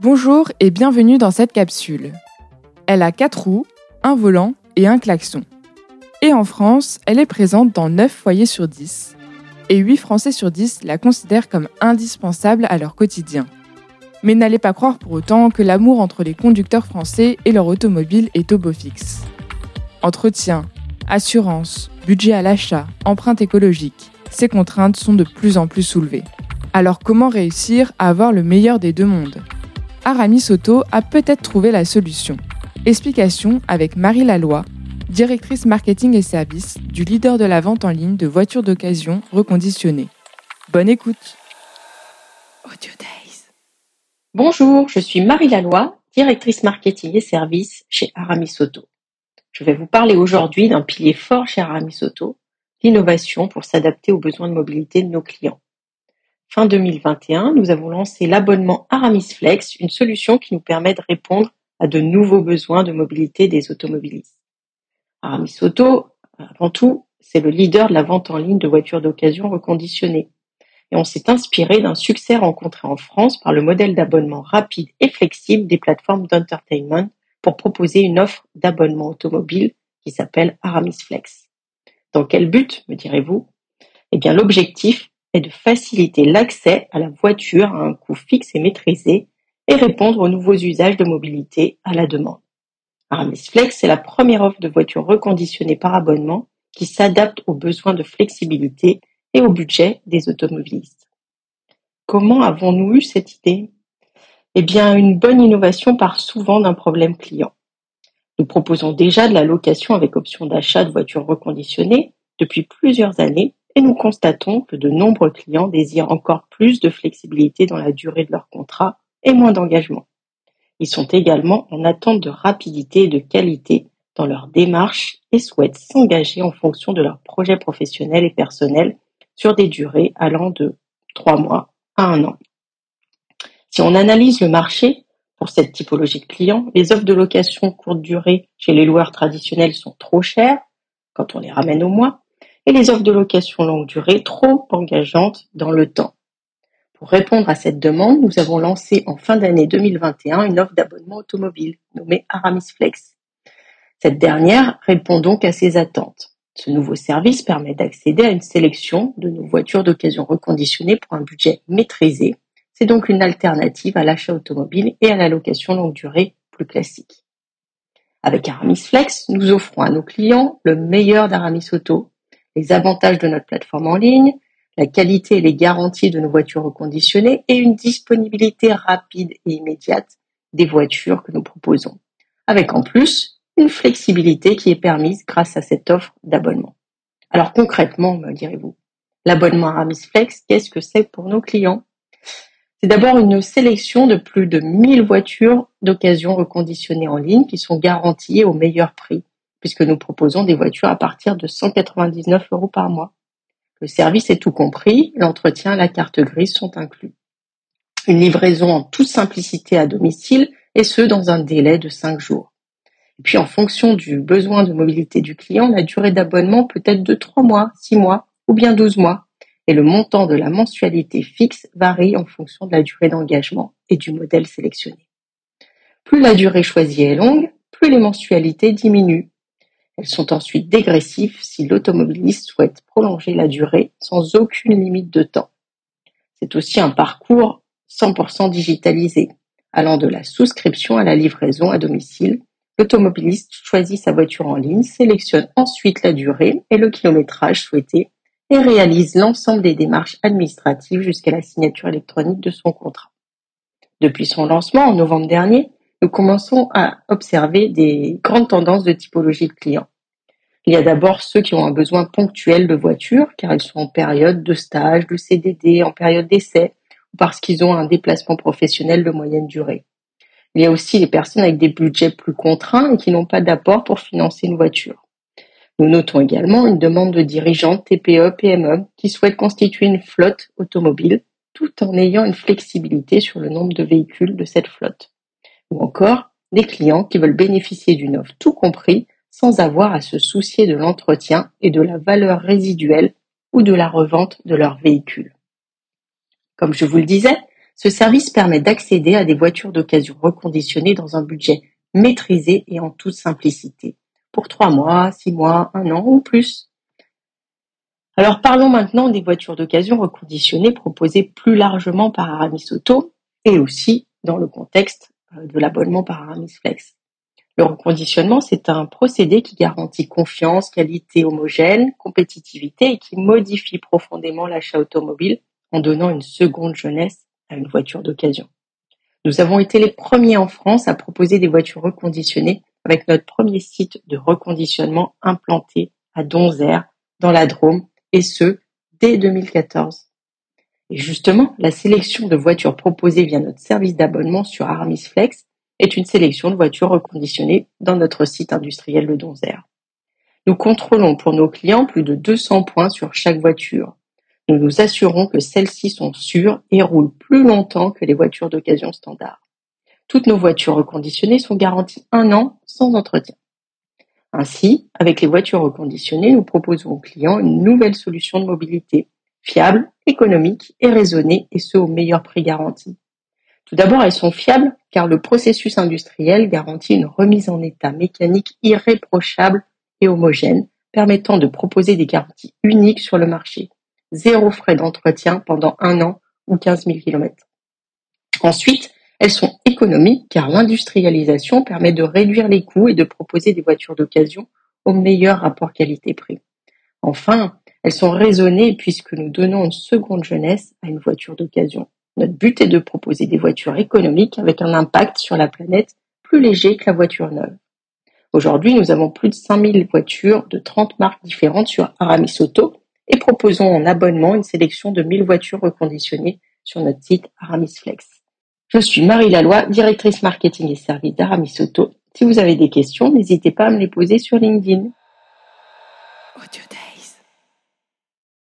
Bonjour et bienvenue dans cette capsule. Elle a quatre roues, un volant et un klaxon. Et en France, elle est présente dans 9 foyers sur 10. Et 8 Français sur 10 la considèrent comme indispensable à leur quotidien. Mais n'allez pas croire pour autant que l'amour entre les conducteurs français et leur automobile est au beau fixe. Entretien, assurance, budget à l'achat, empreinte écologique, ces contraintes sont de plus en plus soulevées. Alors comment réussir à avoir le meilleur des deux mondes? Aramis Auto a peut-être trouvé la solution. Explication avec Marie Laloy, directrice marketing et services du leader de la vente en ligne de voitures d'occasion reconditionnées. Bonne écoute. Audio Days. Bonjour, je suis Marie Laloy, directrice marketing et services chez Aramis Auto. Je vais vous parler aujourd'hui d'un pilier fort chez Aramis Auto, l'innovation pour s'adapter aux besoins de mobilité de nos clients. Fin 2021, nous avons lancé l'abonnement Aramis Flex, une solution qui nous permet de répondre à de nouveaux besoins de mobilité des automobilistes. Aramis Auto, avant tout, c'est le leader de la vente en ligne de voitures d'occasion reconditionnées. Et on s'est inspiré d'un succès rencontré en France par le modèle d'abonnement rapide et flexible des plateformes d'entertainment pour proposer une offre d'abonnement automobile qui s'appelle Aramis Flex. Dans quel but, me direz-vous? Eh bien, l'objectif est de faciliter l'accès à la voiture à un coût fixe et maîtrisé et répondre aux nouveaux usages de mobilité à la demande. Aramis Flex est la première offre de voiture reconditionnée par abonnement qui s'adapte aux besoins de flexibilité et au budget des automobilistes. Comment avons-nous eu cette idée? Eh bien, une bonne innovation part souvent d'un problème client. Nous proposons déjà de la location avec option d'achat de voitures reconditionnées depuis plusieurs années et nous constatons que de nombreux clients désirent encore plus de flexibilité dans la durée de leur contrat et moins d'engagement. Ils sont également en attente de rapidité et de qualité dans leur démarche et souhaitent s'engager en fonction de leurs projets professionnels et personnels sur des durées allant de trois mois à un an. Si on analyse le marché pour cette typologie de clients, les offres de location courte durée chez les loueurs traditionnels sont trop chères quand on les ramène au mois et les offres de location longue durée trop engageantes dans le temps. Pour répondre à cette demande, nous avons lancé en fin d'année 2021 une offre d'abonnement automobile nommée Aramis Flex. Cette dernière répond donc à ces attentes. Ce nouveau service permet d'accéder à une sélection de nos voitures d'occasion reconditionnées pour un budget maîtrisé. C'est donc une alternative à l'achat automobile et à la location longue durée plus classique. Avec Aramis Flex, nous offrons à nos clients le meilleur d'Aramis Auto les avantages de notre plateforme en ligne, la qualité et les garanties de nos voitures reconditionnées et une disponibilité rapide et immédiate des voitures que nous proposons, avec en plus une flexibilité qui est permise grâce à cette offre d'abonnement. Alors concrètement, me direz-vous, l'abonnement Aramis Flex, qu'est-ce que c'est pour nos clients? C'est d'abord une sélection de plus de 1000 voitures d'occasion reconditionnées en ligne qui sont garanties au meilleur prix puisque nous proposons des voitures à partir de 199 euros par mois. Le service est tout compris, l'entretien, la carte grise sont inclus. Une livraison en toute simplicité à domicile et ce dans un délai de 5 jours. Et puis en fonction du besoin de mobilité du client, la durée d'abonnement peut être de 3 mois, 6 mois ou bien 12 mois. Et le montant de la mensualité fixe varie en fonction de la durée d'engagement et du modèle sélectionné. Plus la durée choisie est longue, plus les mensualités diminuent elles sont ensuite dégressives si l'automobiliste souhaite prolonger la durée sans aucune limite de temps. C'est aussi un parcours 100% digitalisé, allant de la souscription à la livraison à domicile. L'automobiliste choisit sa voiture en ligne, sélectionne ensuite la durée et le kilométrage souhaité et réalise l'ensemble des démarches administratives jusqu'à la signature électronique de son contrat. Depuis son lancement en novembre dernier, nous commençons à observer des grandes tendances de typologie de clients. Il y a d'abord ceux qui ont un besoin ponctuel de voiture, car ils sont en période de stage, de CDD, en période d'essai, ou parce qu'ils ont un déplacement professionnel de moyenne durée. Il y a aussi les personnes avec des budgets plus contraints et qui n'ont pas d'apport pour financer une voiture. Nous notons également une demande de dirigeants TPE, PME qui souhaitent constituer une flotte automobile tout en ayant une flexibilité sur le nombre de véhicules de cette flotte ou encore des clients qui veulent bénéficier d'une offre tout compris sans avoir à se soucier de l'entretien et de la valeur résiduelle ou de la revente de leur véhicule. Comme je vous le disais, Ce service permet d'accéder à des voitures d'occasion reconditionnées dans un budget maîtrisé et en toute simplicité, pour trois mois, six mois, un an ou plus. Alors parlons maintenant des voitures d'occasion reconditionnées proposées plus largement par Aramis Auto et aussi dans le contexte de l'abonnement par Aramis Flex. Le reconditionnement, c'est un procédé qui garantit confiance, qualité homogène, compétitivité et qui modifie profondément l'achat automobile en donnant une seconde jeunesse à une voiture d'occasion. Nous avons été les premiers en France à proposer des voitures reconditionnées avec notre premier site de reconditionnement implanté à Donzère, dans la Drôme, et ce, dès 2014. Et justement, la sélection de voitures proposées via notre service d'abonnement sur Aramis Flex est une sélection de voitures reconditionnées dans notre site industriel de Donzère. Nous contrôlons pour nos clients plus de 200 points sur chaque voiture. Nous nous assurons que celles-ci sont sûres et roulent plus longtemps que les voitures d'occasion standard. Toutes nos voitures reconditionnées sont garanties un an sans entretien. Ainsi, avec les voitures reconditionnées, nous proposons aux clients une nouvelle solution de mobilité, fiable, économique et raisonnée, et ce au meilleur prix garanti. Tout d'abord, elles sont fiables car le processus industriel garantit une remise en état mécanique irréprochable et homogène, permettant de proposer des garanties uniques sur le marché zéro frais d'entretien pendant un an ou 15 000 km. Ensuite, elles sont économiques car l'industrialisation permet de réduire les coûts et de proposer des voitures d'occasion au meilleur rapport qualité-prix. Enfin, elles sont raisonnées puisque nous donnons une seconde jeunesse à une voiture d'occasion. Notre but est de proposer des voitures économiques avec un impact sur la planète plus léger que la voiture neuve. Aujourd'hui, nous avons plus de 5000 voitures de 30 marques différentes sur Aramis Auto et proposons en abonnement une sélection de 1000 voitures reconditionnées sur notre site Aramis Flex. Je suis Marie Laloy, directrice marketing et service d'Aramis Auto. Si vous avez des questions, n'hésitez pas à me les poser sur LinkedIn. Audio.